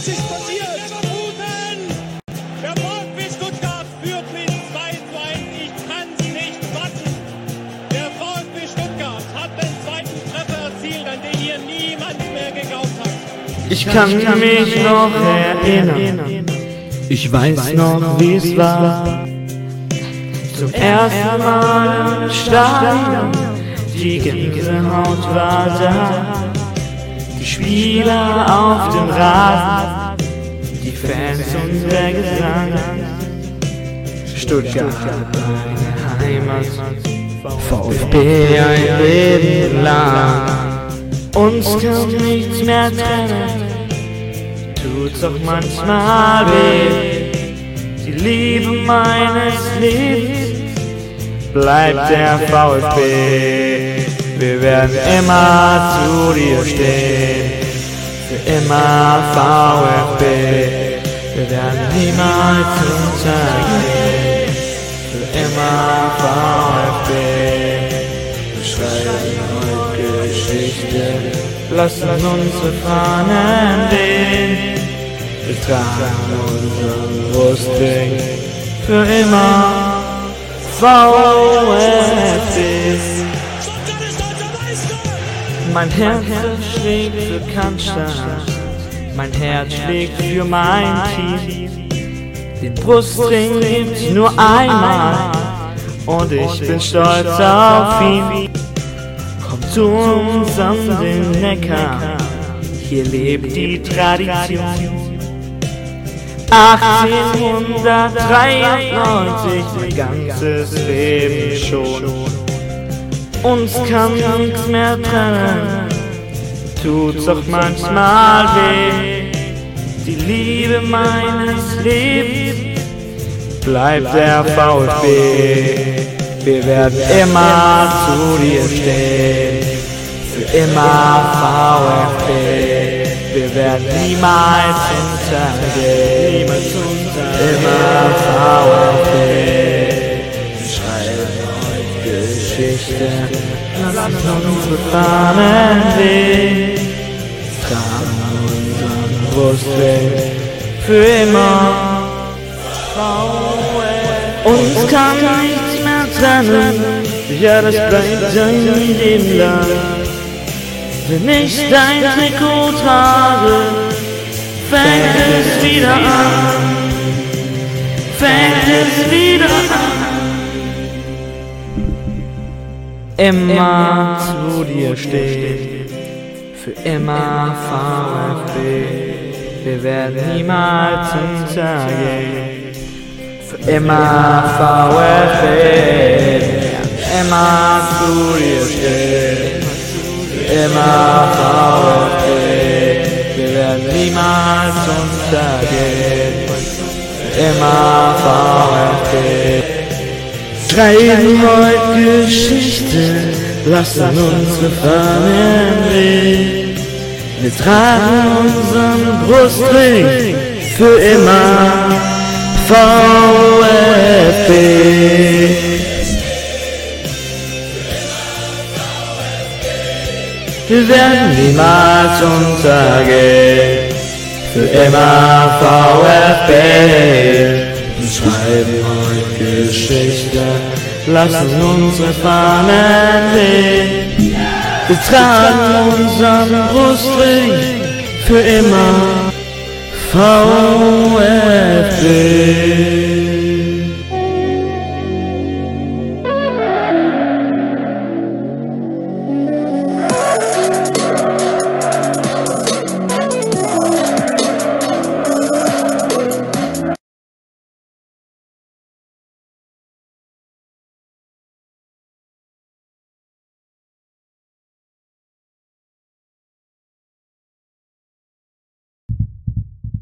Was ist passiert? Leverkusen! Der VfB Stuttgart führt mit 2 zu 1. Ich kann's nicht fassen. Der VfB Stuttgart hat den zweiten Treffer erzielt, an den hier niemand mehr geglaubt hat. Ich kann mich noch erinnern. Ich weiß noch, wie es war. Zum ersten Mal im Stadion. Die Gänsehaut war da. Die Spieler auf dem Rasen. Und der Gesang. Stuttgart, meine Heimat. VfB ein Leben lang. Uns kann nichts mehr trennen tut's auch manchmal weh. Die Liebe meines Lebens bleibt der VfB. Wir werden immer zu dir stehen. Für immer VfB. Wir werden niemals untergehen. Für immer VfB. Wir schreiben heute Geschichte. Lassen unsere Fahnen wehen. Wir tragen unseren Brustring für immer VfB. Mein Herz schlägt für Cannstatt, mein Herz schlägt für mein Team. Den Brustring gibt's nur einmal. und ich bin stolz auf ihn. Komm zu uns an den Neckar, hier lebt die Tradition. 1893, mein ganzes Leben schon. Uns kann nichts mehr trennen, tut's auch manchmal weh. Die Liebe meines Lebens bleibt der VfB. Wir werden immer zu dir stehen, für immer VfB. Wir werden niemals untergehen, immer VfB. Wir schreiben heute Geschichte, lassen unsere Fahnen wehen, tragen Brustring für immer. Uns kann nichts mehr trennen, ja das bleibt ein Leben lang. Wenn ich dein Trikot trage, fängt es wieder an. Fängt es wieder an. Immer zu dir stehen, für immer VfB. Wir werden niemals untergehen, für immer VfB. Immer zu dir stehen immer VfB. Wir werden niemals untergehen. Immer VfB. Schreiben heute Geschichte, lassen unsere Fahnen wehen. Wir tragen unseren Brustring für immer VfB. Wir werden niemals untergehen, für immer VfB. Wir schreiben heute Geschichte, lassen unsere Fahnen wehen. Wir tragen unseren für immer VfB.